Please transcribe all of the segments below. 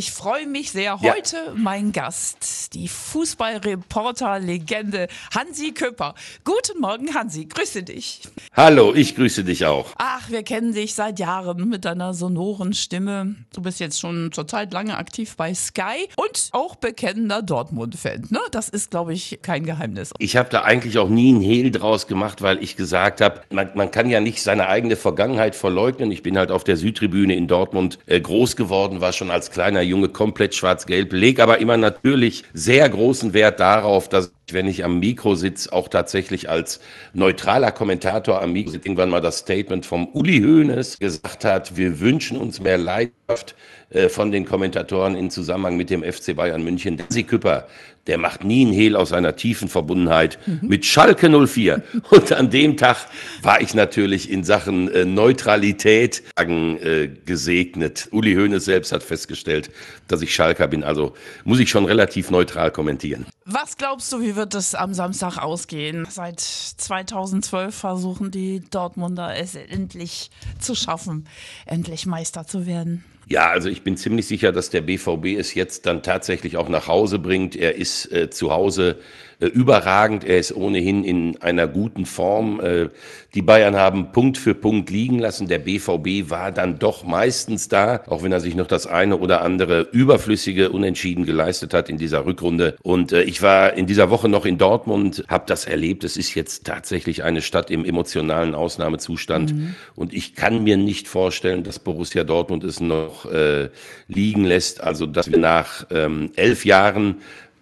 Ich freue mich sehr. Ja. Heute mein Gast, die Fußballreporter-Legende Hansi Küpper. Guten Morgen, Hansi. Grüße dich. Hallo, ich grüße dich auch. Ach, wir kennen dich seit Jahren mit deiner sonoren Stimme. Du bist jetzt schon zurzeit lange aktiv bei Sky und auch bekennender Dortmund-Fan. Ne? Das ist, glaube ich, kein Geheimnis. Ich habe da eigentlich auch nie einen Hehl draus gemacht, weil ich gesagt habe, man, man kann ja nicht seine eigene Vergangenheit verleugnen. Ich bin halt auf der Südtribüne in Dortmund äh, groß geworden, war schon als kleiner Junge komplett schwarz-gelb, leg aber immer natürlich sehr großen Wert darauf, dass wenn ich am Mikro sitze, auch tatsächlich als neutraler Kommentator am Mikro sitze. Irgendwann mal das Statement vom Uli Hoeneß gesagt hat, wir wünschen uns mehr Leidenschaft äh, von den Kommentatoren in Zusammenhang mit dem FC Bayern München. Dansi Küpper, der macht nie einen Hehl aus seiner tiefen Verbundenheit mit Schalke 04. Und an dem Tag war ich natürlich in Sachen äh, Neutralität äh, gesegnet. Uli Hoeneß selbst hat festgestellt, dass ich Schalker bin. Also muss ich schon relativ neutral kommentieren. Was glaubst du, wie wird es am Samstag ausgehen? Seit 2012 versuchen die Dortmunder es endlich zu schaffen, endlich Meister zu werden. Ja, also ich bin ziemlich sicher, dass der BVB es jetzt dann tatsächlich auch nach Hause bringt. Er ist äh, zu Hause äh, überragend. Er ist ohnehin in einer guten Form. Äh, die Bayern haben Punkt für Punkt liegen lassen. Der BVB war dann doch meistens da, auch wenn er sich noch das eine oder andere überflüssige Unentschieden geleistet hat in dieser Rückrunde. Und äh, ich war in dieser Woche noch in Dortmund, habe das erlebt. Es ist jetzt tatsächlich eine Stadt im emotionalen Ausnahmezustand. Und ich kann mir nicht vorstellen, dass Borussia Dortmund es noch äh, liegen lässt. Also, dass wir nach ähm, elf Jahren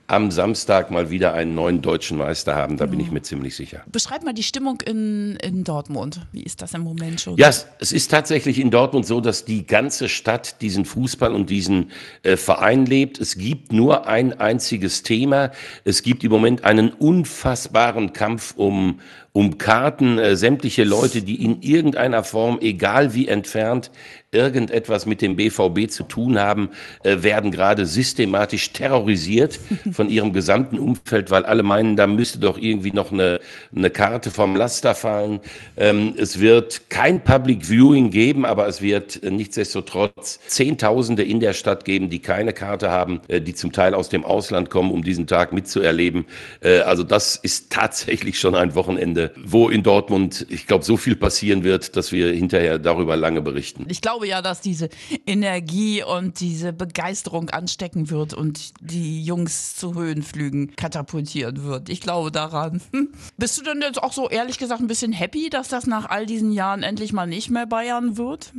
am Samstag mal wieder einen neuen deutschen Meister haben, da bin ich mir ziemlich sicher. Beschreib mal die Stimmung in, in Dortmund. Wie ist das im Moment schon? Ja, es, es ist tatsächlich in Dortmund so, dass die ganze Stadt diesen Fußball und diesen äh, Verein lebt. Es gibt nur ein einziges Thema. Es gibt im Moment einen unfassbaren Kampf um, um Karten. Äh, sämtliche Leute, die in irgendeiner Form, egal wie entfernt, irgendetwas mit dem BVB zu tun haben, äh, werden gerade systematisch terrorisiert von ihrem gesamten Umfeld, weil alle meinen, da müsste doch irgendwie noch eine, eine Karte vom Laster fallen. Ähm, es wird kein Public Viewing geben, aber es wird äh, nichtsdestotrotz Zehntausende in der Stadt geben, die keine Karte haben, äh, die zum Teil aus dem Ausland kommen, um diesen Tag mitzuerleben. Äh, also das ist tatsächlich schon ein Wochenende, wo in Dortmund, ich glaube, so viel passieren wird, dass wir hinterher darüber lange berichten. Ich glaube ja, dass diese Energie und diese Begeisterung anstecken wird und die Jungs zu Höhenflügen katapultieren wird. Ich glaube daran. Hm. Bist du denn jetzt auch so ehrlich gesagt ein bisschen happy, dass das nach all diesen Jahren endlich mal nicht mehr Bayern wird?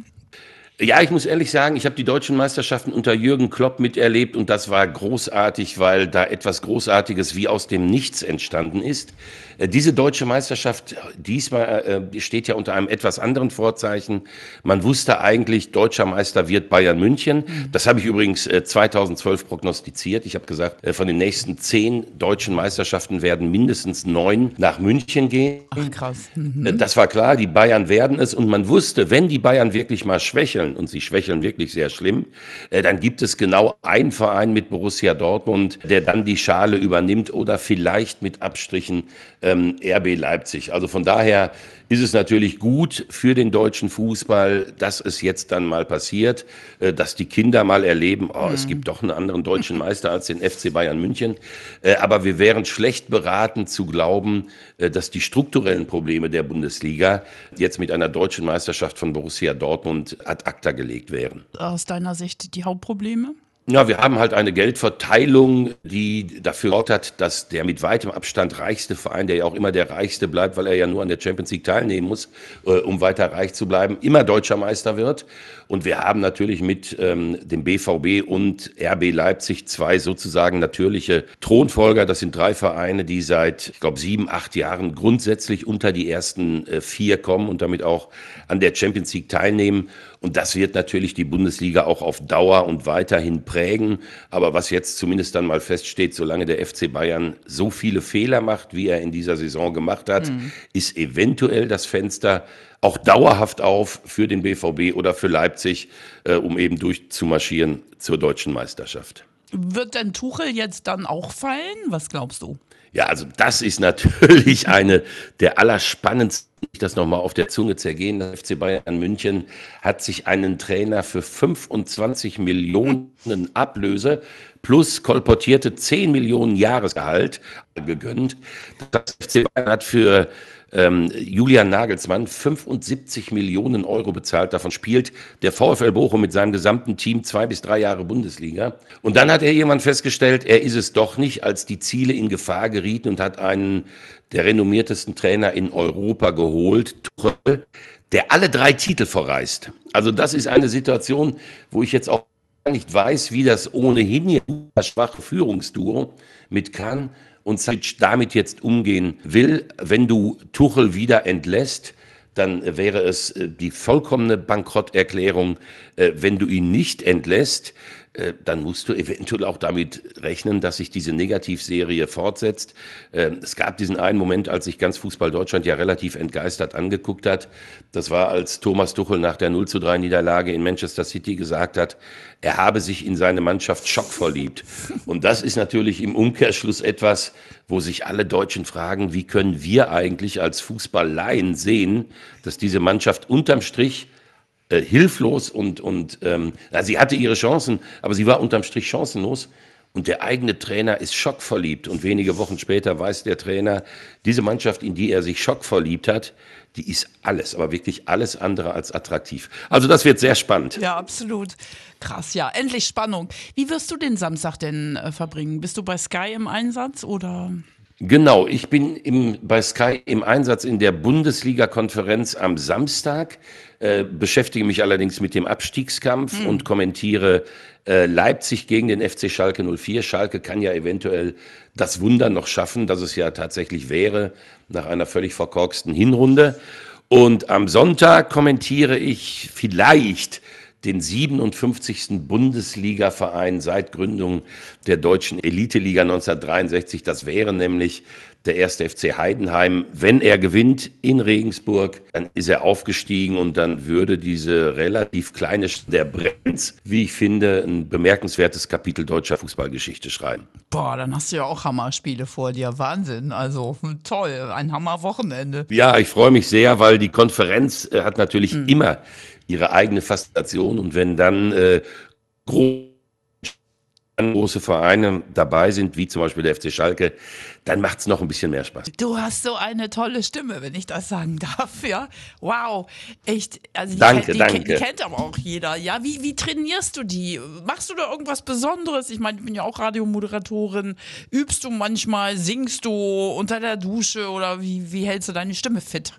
Ja, ich muss ehrlich sagen, ich habe die deutschen Meisterschaften unter Jürgen Klopp miterlebt und das war großartig, weil da etwas Großartiges wie aus dem Nichts entstanden ist. Äh, Diese deutsche Meisterschaft diesmal äh, steht ja unter einem etwas anderen Vorzeichen. Man wusste eigentlich, deutscher Meister wird Bayern München. Das habe ich übrigens äh, 2012 prognostiziert. Ich habe gesagt, äh, von den nächsten zehn deutschen Meisterschaften werden mindestens neun nach München gehen. Ach krass. Äh, Das war klar, die Bayern werden es und man wusste, wenn die Bayern wirklich mal schwächeln und sie schwächeln wirklich sehr schlimm, äh, dann gibt es genau einen Verein mit Borussia Dortmund, der dann die Schale übernimmt oder vielleicht mit Abstrichen ähm, RB Leipzig. Also von daher ist es natürlich gut für den deutschen Fußball, dass es jetzt dann mal passiert, äh, dass die Kinder mal erleben, oh, es gibt doch einen anderen deutschen Meister als den FC Bayern München. Äh, Aber wir wären schlecht beraten zu glauben, äh, dass die strukturellen Probleme der Bundesliga jetzt mit einer deutschen Meisterschaft von Borussia Dortmund ad acta gelegt wären. Aus deiner Sicht die Hauptprobleme? Ja, wir haben halt eine Geldverteilung, die dafür gesorgt hat, dass der mit weitem Abstand reichste Verein, der ja auch immer der reichste bleibt, weil er ja nur an der Champions League teilnehmen muss, äh, um weiter reich zu bleiben, immer deutscher Meister wird. Und wir haben natürlich mit ähm, dem BVB und RB Leipzig zwei sozusagen natürliche Thronfolger. Das sind drei Vereine, die seit, ich glaube, sieben, acht Jahren grundsätzlich unter die ersten äh, vier kommen und damit auch an der Champions League teilnehmen. Und das wird natürlich die Bundesliga auch auf Dauer und weiterhin prägen. Aber was jetzt zumindest dann mal feststeht, solange der FC Bayern so viele Fehler macht, wie er in dieser Saison gemacht hat, ist eventuell das Fenster auch dauerhaft auf für den BVB oder für Leipzig, äh, um eben durchzumarschieren zur deutschen Meisterschaft. Wird denn Tuchel jetzt dann auch fallen? Was glaubst du? Ja, also das ist natürlich eine der allerspannendsten, ich das nochmal auf der Zunge zergehen. Der FC Bayern München hat sich einen Trainer für 25 Millionen Ablöse plus kolportierte 10 Millionen Jahresgehalt gegönnt. Das FC Bayern hat für ähm, Julian Nagelsmann 75 Millionen Euro bezahlt. Davon spielt der VfL Bochum mit seinem gesamten Team zwei bis drei Jahre Bundesliga. Und dann hat er jemand festgestellt, er ist es doch nicht, als die Ziele in Gefahr gerieten und hat einen der renommiertesten Trainer in Europa geholt, Tuchel, der alle drei Titel verreist. Also das ist eine Situation, wo ich jetzt auch nicht weiß, wie das ohnehin hier schwache Führungsduo mit Kahn und Savic damit jetzt umgehen will. Wenn du Tuchel wieder entlässt, dann wäre es äh, die vollkommene Bankrotterklärung. Äh, wenn du ihn nicht entlässt, äh, dann musst du eventuell auch damit rechnen, dass sich diese Negativserie fortsetzt. Ähm, es gab diesen einen Moment, als sich ganz Fußball Deutschland ja relativ entgeistert angeguckt hat. Das war, als Thomas Tuchel nach der 0 zu 3 Niederlage in Manchester City gesagt hat, er habe sich in seine Mannschaft schockverliebt. Und das ist natürlich im Umkehrschluss etwas, wo sich alle Deutschen fragen, wie können wir eigentlich als Fußballleien sehen, dass diese Mannschaft unterm Strich äh, hilflos und, und ähm, na, sie hatte ihre Chancen, aber sie war unterm Strich chancenlos. Und der eigene Trainer ist schockverliebt. Und wenige Wochen später weiß der Trainer, diese Mannschaft, in die er sich schockverliebt hat, die ist alles, aber wirklich alles andere als attraktiv. Also das wird sehr spannend. Ja, absolut. Krass, ja. Endlich Spannung. Wie wirst du den Samstag denn äh, verbringen? Bist du bei Sky im Einsatz oder? Genau, ich bin im, bei Sky im Einsatz in der Bundesliga-Konferenz am Samstag, äh, beschäftige mich allerdings mit dem Abstiegskampf mhm. und kommentiere äh, Leipzig gegen den FC Schalke 04. Schalke kann ja eventuell das Wunder noch schaffen, dass es ja tatsächlich wäre nach einer völlig verkorksten Hinrunde. Und am Sonntag kommentiere ich vielleicht den 57. Bundesliga-Verein seit Gründung der deutschen Eliteliga 1963. Das wäre nämlich der erste FC Heidenheim. Wenn er gewinnt in Regensburg, dann ist er aufgestiegen und dann würde diese relativ kleine der Brenz, wie ich finde, ein bemerkenswertes Kapitel deutscher Fußballgeschichte schreiben. Boah, dann hast du ja auch Hammerspiele vor dir. Wahnsinn. Also toll, ein Hammerwochenende. Ja, ich freue mich sehr, weil die Konferenz äh, hat natürlich mhm. immer ihre eigene Faszination. Und wenn dann äh, große Vereine dabei sind, wie zum Beispiel der FC Schalke, dann macht es noch ein bisschen mehr Spaß. Du hast so eine tolle Stimme, wenn ich das sagen darf, ja. Wow, echt. Also die, danke, die, danke. Die, die kennt aber auch jeder, ja. Wie, wie trainierst du die? Machst du da irgendwas Besonderes? Ich meine, ich bin ja auch Radiomoderatorin. Übst du manchmal, singst du unter der Dusche oder wie, wie hältst du deine Stimme fit?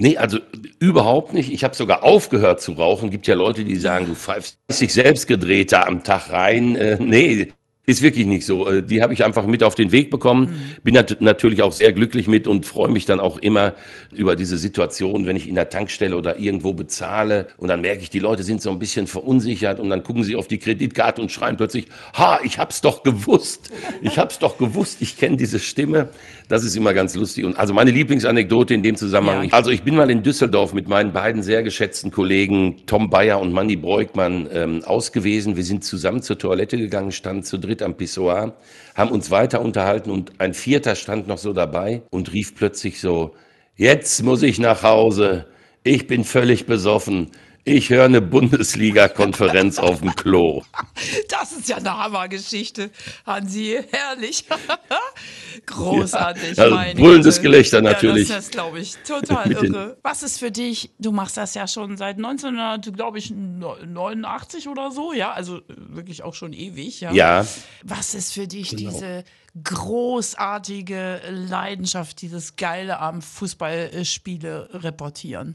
Nee, also überhaupt nicht. Ich habe sogar aufgehört zu rauchen. Gibt ja Leute, die sagen, du pfeifst dich selbst gedreht da am Tag rein. Äh, nee, ist wirklich nicht so. Äh, die habe ich einfach mit auf den Weg bekommen. Mhm. Bin nat natürlich auch sehr glücklich mit und freue mich dann auch immer über diese Situation, wenn ich in der Tankstelle oder irgendwo bezahle und dann merke ich, die Leute sind so ein bisschen verunsichert und dann gucken sie auf die Kreditkarte und schreien plötzlich, ha, ich hab's doch gewusst. Ich hab's doch gewusst. Ich kenne diese Stimme. Das ist immer ganz lustig. Und also meine Lieblingsanekdote in dem Zusammenhang. Ja. Also ich bin mal in Düsseldorf mit meinen beiden sehr geschätzten Kollegen Tom Bayer und Manny Breukmann ähm, ausgewesen. Wir sind zusammen zur Toilette gegangen, standen zu dritt am Pissoir, haben uns weiter unterhalten und ein Vierter stand noch so dabei und rief plötzlich so, jetzt muss ich nach Hause. Ich bin völlig besoffen. Ich höre eine Bundesliga-Konferenz auf dem Klo. Das ist ja eine Hammergeschichte, Hansi. Herrlich. Großartig. Ja, also brüllendes Gelächter natürlich. Ja, das ist, glaube ich, total irre. Was ist für dich, du machst das ja schon seit 1989 oder so, ja, also wirklich auch schon ewig, ja. Ja. Was ist für dich genau. diese großartige Leidenschaft, dieses geile am Fußballspiele reportieren?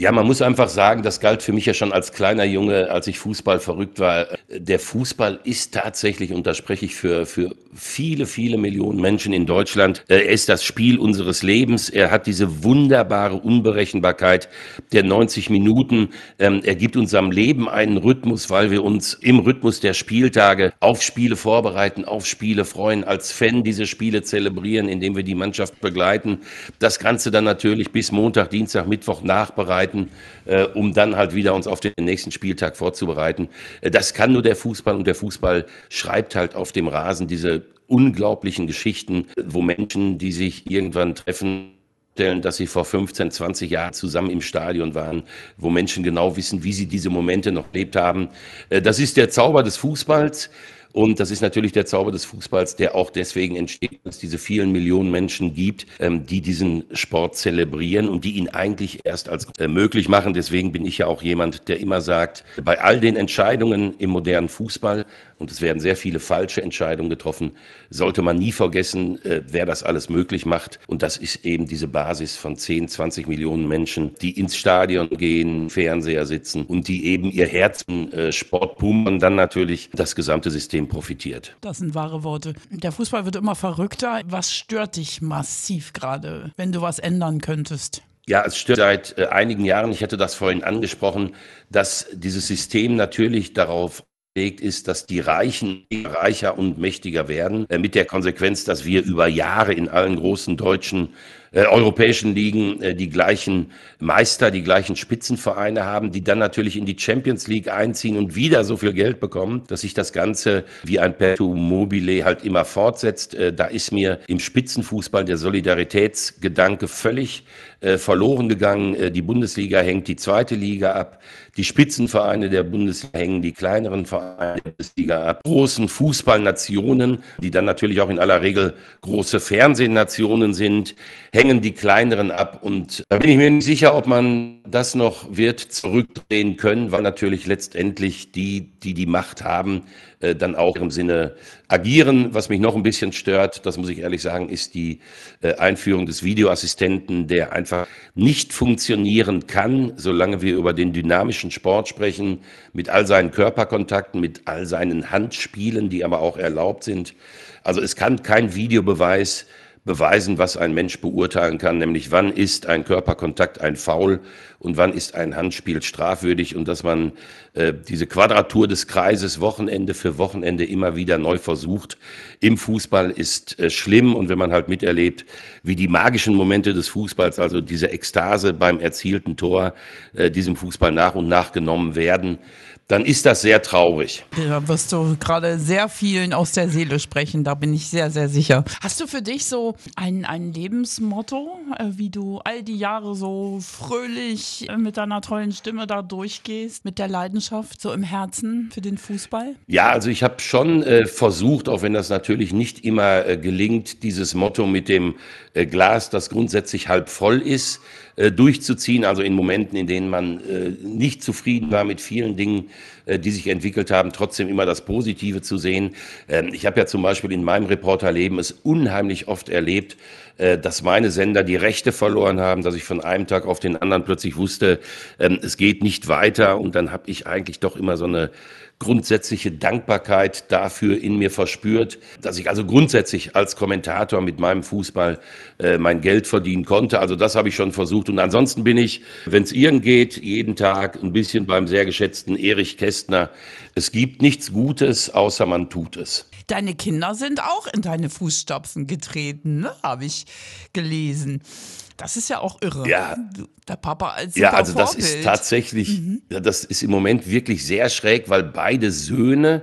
Ja, man muss einfach sagen, das galt für mich ja schon als kleiner Junge, als ich Fußball verrückt war. Der Fußball ist tatsächlich, und da spreche ich für, für viele, viele Millionen Menschen in Deutschland, er ist das Spiel unseres Lebens. Er hat diese wunderbare Unberechenbarkeit der 90 Minuten. Ähm, er gibt unserem Leben einen Rhythmus, weil wir uns im Rhythmus der Spieltage auf Spiele vorbereiten, auf Spiele freuen, als Fan diese Spiele zelebrieren, indem wir die Mannschaft begleiten. Das Ganze dann natürlich bis Montag, Dienstag, Mittwoch nachbereiten vorbereiten, äh, um dann halt wieder uns auf den nächsten Spieltag vorzubereiten. Äh, das kann nur der Fußball und der Fußball schreibt halt auf dem Rasen diese unglaublichen Geschichten, wo Menschen, die sich irgendwann treffen, dass sie vor 15, 20 Jahren zusammen im Stadion waren, wo Menschen genau wissen, wie sie diese Momente noch erlebt haben. Äh, das ist der Zauber des Fußballs. Und das ist natürlich der Zauber des Fußballs, der auch deswegen entsteht, dass es diese vielen Millionen Menschen gibt, ähm, die diesen Sport zelebrieren und die ihn eigentlich erst als äh, möglich machen. Deswegen bin ich ja auch jemand, der immer sagt, bei all den Entscheidungen im modernen Fußball und es werden sehr viele falsche Entscheidungen getroffen, sollte man nie vergessen, äh, wer das alles möglich macht. Und das ist eben diese Basis von 10, 20 Millionen Menschen, die ins Stadion gehen, Fernseher sitzen und die eben ihr Herz im äh, Sport pumpen und dann natürlich das gesamte System profitiert. Das sind wahre Worte. Der Fußball wird immer verrückter. Was stört dich massiv gerade, wenn du was ändern könntest? Ja, es stört seit äh, einigen Jahren, ich hatte das vorhin angesprochen, dass dieses System natürlich darauf ist, dass die Reichen reicher und mächtiger werden, äh, mit der Konsequenz, dass wir über Jahre in allen großen deutschen äh, europäischen Ligen äh, die gleichen Meister, die gleichen Spitzenvereine haben, die dann natürlich in die Champions League einziehen und wieder so viel Geld bekommen, dass sich das Ganze wie ein Perpetuum mobile halt immer fortsetzt. Äh, da ist mir im Spitzenfußball der Solidaritätsgedanke völlig äh, verloren gegangen. Äh, die Bundesliga hängt die zweite Liga ab. Die Spitzenvereine der Bundesliga hängen die kleineren Vereine der Bundesliga ab. Großen Fußballnationen, die dann natürlich auch in aller Regel große Fernsehnationen sind, hängen die kleineren ab. Und da bin ich mir nicht sicher, ob man das noch wird zurückdrehen können, weil natürlich letztendlich die, die die Macht haben, äh, dann auch im Sinne agieren. Was mich noch ein bisschen stört, das muss ich ehrlich sagen, ist die äh, Einführung des Videoassistenten, der einfach nicht funktionieren kann, solange wir über den dynamischen Sport sprechen, mit all seinen Körperkontakten, mit all seinen Handspielen, die aber auch erlaubt sind. Also es kann kein Videobeweis beweisen, was ein Mensch beurteilen kann, nämlich wann ist ein Körperkontakt ein Foul und wann ist ein Handspiel strafwürdig und dass man äh, diese Quadratur des Kreises Wochenende für Wochenende immer wieder neu versucht. Im Fußball ist äh, schlimm und wenn man halt miterlebt, wie die magischen Momente des Fußballs, also diese Ekstase beim erzielten Tor, äh, diesem Fußball nach und nach genommen werden, dann ist das sehr traurig. Da wirst du gerade sehr vielen aus der Seele sprechen, da bin ich sehr, sehr sicher. Hast du für dich so ein, ein Lebensmotto, äh, wie du all die Jahre so fröhlich äh, mit deiner tollen Stimme da durchgehst, mit der Leidenschaft so im Herzen für den Fußball? Ja, also ich habe schon äh, versucht, auch wenn das natürlich nicht immer äh, gelingt, dieses Motto mit dem äh, Glas, das grundsätzlich halb voll ist, äh, durchzuziehen, also in Momenten, in denen man nicht zufrieden war mit vielen Dingen, die sich entwickelt haben, trotzdem immer das Positive zu sehen. Ähm, ich habe ja zum Beispiel in meinem Reporterleben es unheimlich oft erlebt, äh, dass meine Sender die Rechte verloren haben, dass ich von einem Tag auf den anderen plötzlich wusste, ähm, es geht nicht weiter und dann habe ich eigentlich doch immer so eine grundsätzliche Dankbarkeit dafür in mir verspürt, dass ich also grundsätzlich als Kommentator mit meinem Fußball äh, mein Geld verdienen konnte. Also das habe ich schon versucht. Und ansonsten bin ich, wenn es irgend geht, jeden Tag ein bisschen beim sehr geschätzten Erich Kästner. Es gibt nichts Gutes, außer man tut es. Deine Kinder sind auch in deine Fußstapfen getreten, ne? habe ich gelesen. Das ist ja auch irre. Ja. Der Papa als Ja, also das Vorbild. ist tatsächlich, mhm. das ist im Moment wirklich sehr schräg, weil beide Söhne,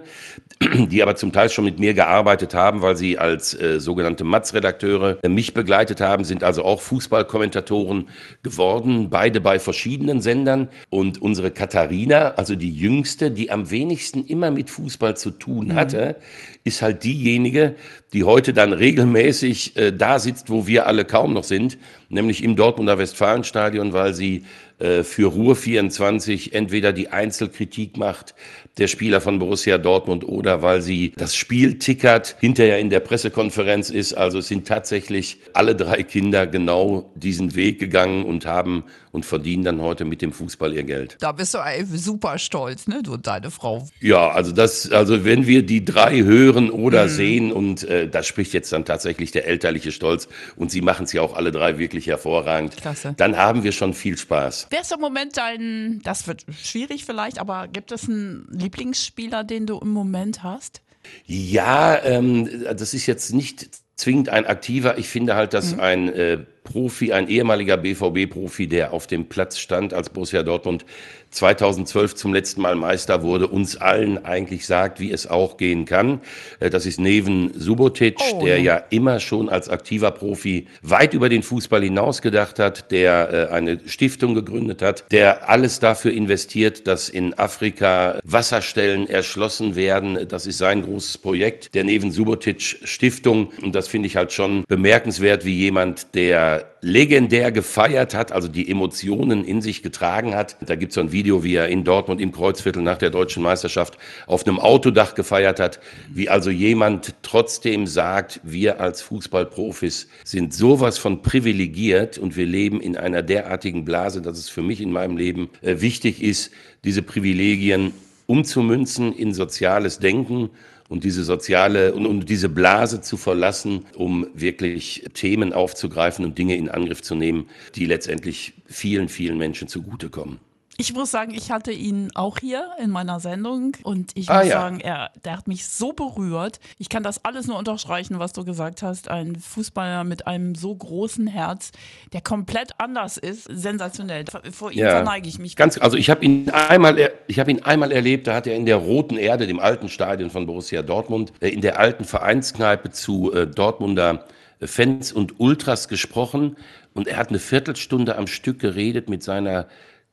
die aber zum Teil schon mit mir gearbeitet haben, weil sie als äh, sogenannte Matz-Redakteure äh, mich begleitet haben, sind also auch Fußballkommentatoren geworden, beide bei verschiedenen Sendern. Und unsere Katharina, also die jüngste, die am wenigsten immer mit Fußball zu tun mhm. hatte, mhm. ist halt diejenige, die heute dann regelmäßig äh, da sitzt, wo wir alle kaum noch sind, nämlich im Dortmunder Westfalenstadion, weil sie für Ruhr 24 entweder die Einzelkritik macht der Spieler von Borussia Dortmund oder weil sie das Spiel tickert, hinterher in der Pressekonferenz ist. Also es sind tatsächlich alle drei Kinder genau diesen Weg gegangen und haben und verdienen dann heute mit dem Fußball ihr Geld. Da bist du super stolz, ne, du und deine Frau. Ja, also das, also wenn wir die drei hören oder mhm. sehen und äh, da spricht jetzt dann tatsächlich der elterliche Stolz und sie machen es ja auch alle drei wirklich hervorragend. Klasse. Dann haben wir schon viel Spaß. Wer ist im Moment dein, das wird schwierig vielleicht, aber gibt es einen Lieblingsspieler, den du im Moment hast? Ja, ähm, das ist jetzt nicht zwingend ein aktiver. Ich finde halt, dass mhm. ein äh, Profi, ein ehemaliger BVB-Profi, der auf dem Platz stand, als Borussia Dortmund 2012 zum letzten Mal Meister wurde, uns allen eigentlich sagt, wie es auch gehen kann. Äh, das ist Neven Subotic, oh, der ja. ja immer schon als aktiver Profi weit über den Fußball hinaus gedacht hat, der äh, eine Stiftung gegründet hat, der alles dafür investiert, dass in Afrika Wasserstellen erschlossen werden. Das ist sein großes Projekt, der Neven Subotic Stiftung. Und das finde ich halt schon bemerkenswert, wie jemand, der legendär gefeiert hat, also die Emotionen in sich getragen hat. Da gibt es so ein Video, wie er in Dortmund im Kreuzviertel nach der deutschen Meisterschaft auf einem Autodach gefeiert hat, wie also jemand trotzdem sagt, wir als Fußballprofis sind sowas von privilegiert und wir leben in einer derartigen Blase, dass es für mich in meinem Leben äh, wichtig ist, diese Privilegien umzumünzen in soziales Denken und diese soziale und, und diese Blase zu verlassen, um wirklich Themen aufzugreifen und Dinge in Angriff zu nehmen, die letztendlich vielen, vielen Menschen zugutekommen. Ich muss sagen, ich hatte ihn auch hier in meiner Sendung und ich ah, muss ja. sagen, er, der hat mich so berührt. Ich kann das alles nur unterstreichen, was du gesagt hast. Ein Fußballer mit einem so großen Herz, der komplett anders ist, sensationell. Vor ihm ja. verneige ich mich. Ganz, also ich habe ihn einmal, ich habe ihn einmal erlebt. Da hat er in der Roten Erde, dem alten Stadion von Borussia Dortmund, äh, in der alten Vereinskneipe zu äh, Dortmunder Fans und Ultras gesprochen und er hat eine Viertelstunde am Stück geredet mit seiner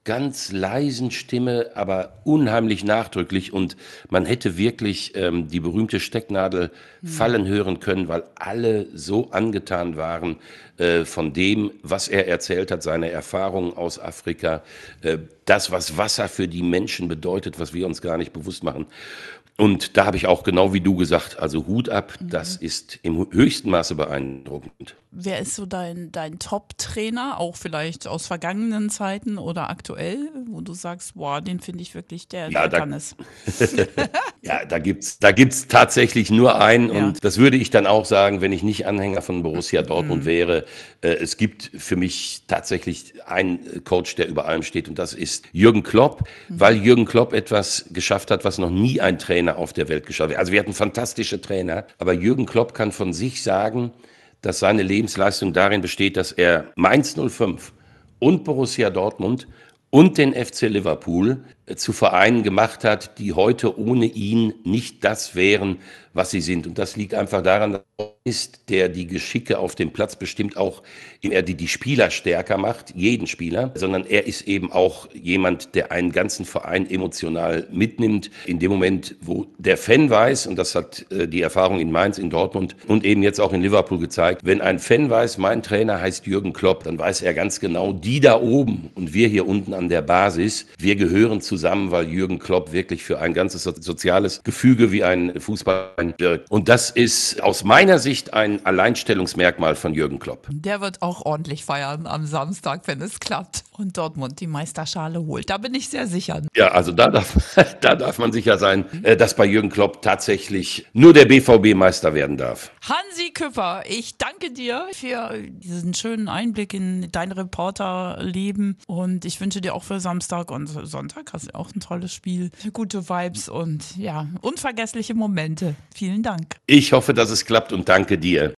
ganz leisen Stimme, aber unheimlich nachdrücklich und man hätte wirklich ähm, die berühmte Stecknadel mhm. fallen hören können, weil alle so angetan waren äh, von dem, was er erzählt hat, seine Erfahrungen aus Afrika, äh, das, was Wasser für die Menschen bedeutet, was wir uns gar nicht bewusst machen. Und da habe ich auch genau wie du gesagt, also Hut ab, mhm. das ist im höchsten Maße beeindruckend. Wer ist so dein, dein Top-Trainer, auch vielleicht aus vergangenen Zeiten oder aktuell, wo du sagst, boah, den finde ich wirklich, der, ja, der da, kann es. ja, da gibt es da gibt's tatsächlich nur einen ja. und das würde ich dann auch sagen, wenn ich nicht Anhänger von Borussia Dortmund mhm. wäre. Äh, es gibt für mich tatsächlich einen Coach, der über allem steht und das ist Jürgen Klopp, mhm. weil Jürgen Klopp etwas geschafft hat, was noch nie ein Trainer auf der Welt geschafft hat. Also wir hatten fantastische Trainer, aber Jürgen Klopp kann von sich sagen, dass seine Lebensleistung darin besteht, dass er Mainz 05 und Borussia Dortmund und den FC Liverpool zu Vereinen gemacht hat, die heute ohne ihn nicht das wären, was sie sind. Und das liegt einfach daran, dass er ist, der die Geschicke auf dem Platz bestimmt auch, er die, die Spieler stärker macht, jeden Spieler, sondern er ist eben auch jemand, der einen ganzen Verein emotional mitnimmt. In dem Moment, wo der Fan weiß, und das hat äh, die Erfahrung in Mainz, in Dortmund und eben jetzt auch in Liverpool gezeigt, wenn ein Fan weiß, mein Trainer heißt Jürgen Klopp, dann weiß er ganz genau, die da oben und wir hier unten an der Basis, wir gehören zusammen, weil Jürgen Klopp wirklich für ein ganzes soziales Gefüge wie ein Fußball wirkt. Und das ist aus meiner Sicht ein Alleinstellungsmerkmal von Jürgen Klopp. Der wird auch ordentlich feiern am Samstag, wenn es klappt und Dortmund die Meisterschale holt. Da bin ich sehr sicher. Ja, also da darf, da darf man sicher sein, äh, dass bei Jürgen Klopp tatsächlich nur der BVB Meister werden darf. Hansi Küpper, ich danke dir für diesen schönen Einblick in dein Reporterleben und ich wünsche dir auch für Samstag und Sonntag hast du auch ein tolles Spiel, gute Vibes und ja, unvergessliche Momente. Vielen Dank. Ich hoffe, dass es klappt und danke dir.